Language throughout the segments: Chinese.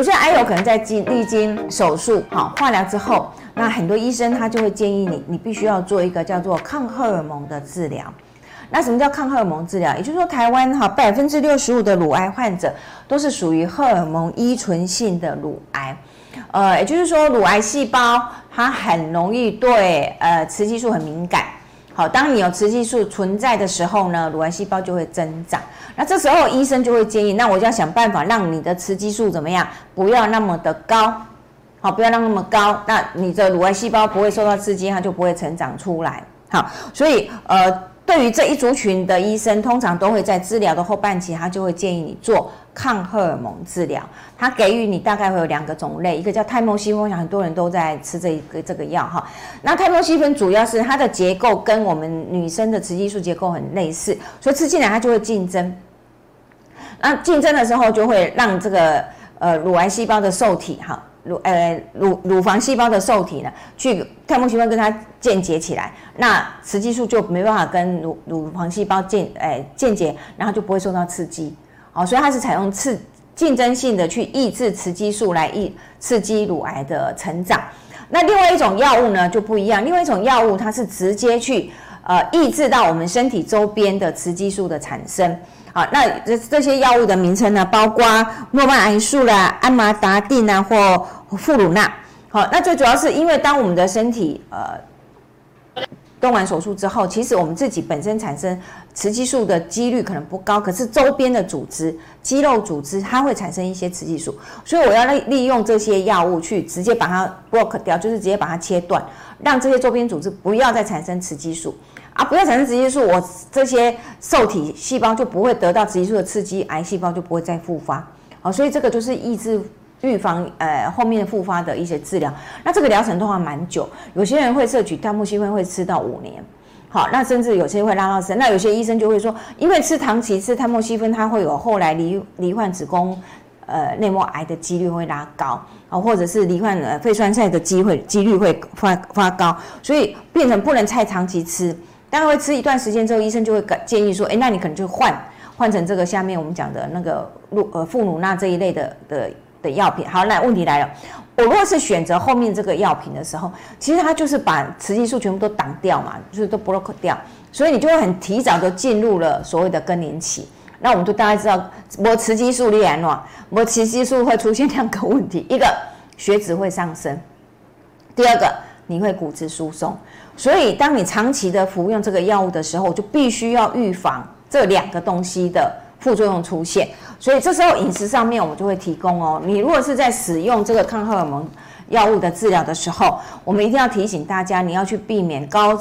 有些癌友可能在经历经手术、好化疗之后，那很多医生他就会建议你，你必须要做一个叫做抗荷尔蒙的治疗。那什么叫抗荷尔蒙治疗？也就是说，台湾哈百分之六十五的乳癌患者都是属于荷尔蒙依存性的乳癌，呃，也就是说，乳癌细胞它很容易对呃雌激素很敏感。好，当你有雌激素存在的时候呢，乳癌细胞就会增长。那这时候医生就会建议，那我就要想办法让你的雌激素怎么样，不要那么的高，好，不要让那么高，那你的乳癌细胞不会受到刺激，它就不会成长出来。好，所以呃。对于这一族群的医生，通常都会在治疗的后半期，他就会建议你做抗荷尔蒙治疗。他给予你大概会有两个种类，一个叫泰莫西芬，我想很多人都在吃这一个这个药哈。那泰莫西芬主要是它的结构跟我们女生的雌激素结构很类似，所以吃进来它就会竞争。那竞争的时候就会让这个呃乳癌细胞的受体哈。乳呃乳乳房细胞的受体呢，去泰莫西芬跟它间接起来，那雌激素就没办法跟乳乳房细胞间诶间接，然后就不会受到刺激，好，所以它是采用刺竞争性的去抑制雌激素来抑刺激乳癌的成长。那另外一种药物呢就不一样，另外一种药物它是直接去呃抑制到我们身体周边的雌激素的产生。好，那这这些药物的名称呢，包括诺曼癌素啦、安麻达定啊，或富鲁纳。好，那最主要是因为当我们的身体呃动完手术之后，其实我们自己本身产生雌激素的几率可能不高，可是周边的组织、肌肉组织它会产生一些雌激素，所以我要利利用这些药物去直接把它 block 掉，就是直接把它切断，让这些周边组织不要再产生雌激素。啊，不要产生雌激素，我这些受体细胞就不会得到雌激素的刺激，癌细胞就不会再复发。好，所以这个就是抑制、预防呃后面复发的一些治疗。那这个疗程的话蛮久，有些人会摄取泰莫西芬会吃到五年。好，那甚至有些会拉到生。那有些医生就会说，因为吃糖期吃泰莫西芬，它会有后来罹罹患子宫呃内膜癌的几率会拉高啊，或者是罹患呃肺栓塞的机会几率会发发高，所以变成不能太长期吃。大概会吃一段时间之后，医生就会建议说：“哎，那你可能就换换成这个下面我们讲的那个露呃富鲁纳这一类的的的药品。”好，那问题来了，我如果是选择后面这个药品的时候，其实它就是把雌激素全部都挡掉嘛，就是都 block 掉，所以你就会很提早的进入了所谓的更年期。那我们就大概知道，我雌激素裂然了，我雌激素会出现两个问题：一个血脂会上升，第二个你会骨质疏松。所以，当你长期的服用这个药物的时候，就必须要预防这两个东西的副作用出现。所以，这时候饮食上面我们就会提供哦。你如果是在使用这个抗荷尔蒙药物的治疗的时候，我们一定要提醒大家，你要去避免高。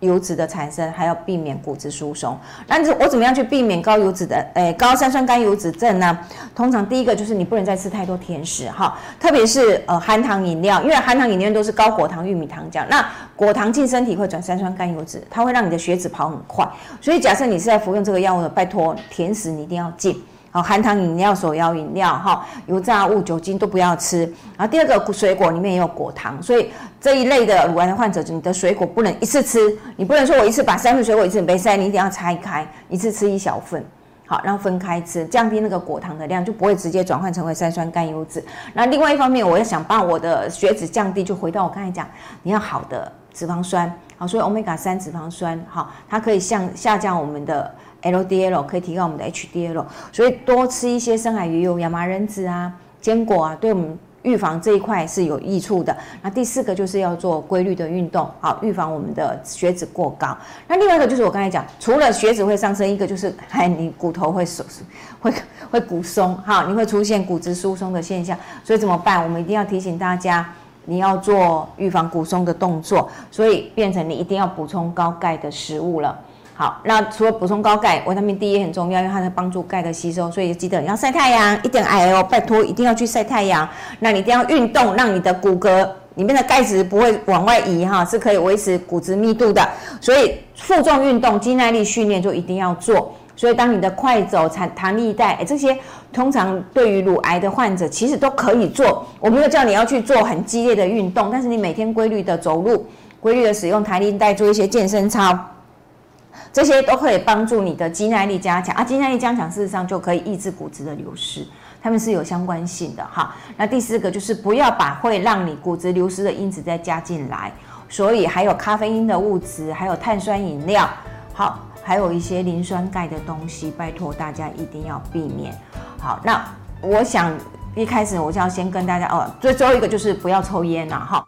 油脂的产生，还要避免骨质疏松。那我怎么样去避免高油脂的，诶，高三酸甘油脂症呢？通常第一个就是你不能再吃太多甜食，哈，特别是呃含糖饮料，因为含糖饮料都是高果糖玉米糖浆，那果糖进身体会转三酸甘油脂，它会让你的血脂跑很快。所以假设你是在服用这个药物的，拜托甜食你一定要戒。含糖饮料、手摇饮料、哈油炸物、酒精都不要吃。然后第二个，水果里面也有果糖，所以这一类的乳癌的患者，你的水果不能一次吃，你不能说我一次把三份水果一次没塞，你一定要拆开，一次吃一小份，好，然后分开吃，降低那个果糖的量，就不会直接转换成为三酸甘油脂。那另外一方面，我要想把我的血脂降低，就回到我刚才讲，你要好的脂肪酸，好，所以欧米伽三脂肪酸，好，它可以向下降我们的。LDL 可以提高我们的 HDL，所以多吃一些深海鱼油、亚麻仁籽啊、坚果啊，对我们预防这一块是有益处的。那第四个就是要做规律的运动，好，预防我们的血脂过高。那另外一个就是我刚才讲，除了血脂会上升，一个就是哎你骨头会松，会会骨松，哈，你会出现骨质疏松的现象。所以怎么办？我们一定要提醒大家，你要做预防骨松的动作，所以变成你一定要补充高钙的食物了。好，那除了补充高钙，维他命 D 也很重要，因为它能帮助钙的吸收，所以记得你要晒太阳，一点矮哦，拜托一定要去晒太阳。那你一定要运动，让你的骨骼里面的钙质不会往外移哈，是可以维持骨质密度的。所以负重运动、肌耐力训练就一定要做。所以当你的快走、弹弹力带，哎，这些通常对于乳癌的患者其实都可以做。我没有叫你要去做很激烈的运动，但是你每天规律的走路、规律的使用弹力带，做一些健身操。这些都可以帮助你的肌耐力加强啊，肌耐力加强，事实上就可以抑制骨质的流失，它们是有相关性的哈。那第四个就是不要把会让你骨质流失的因子再加进来，所以还有咖啡因的物质，还有碳酸饮料，好，还有一些磷酸钙的东西，拜托大家一定要避免。好，那我想一开始我就要先跟大家哦，最最后一个就是不要抽烟了哈。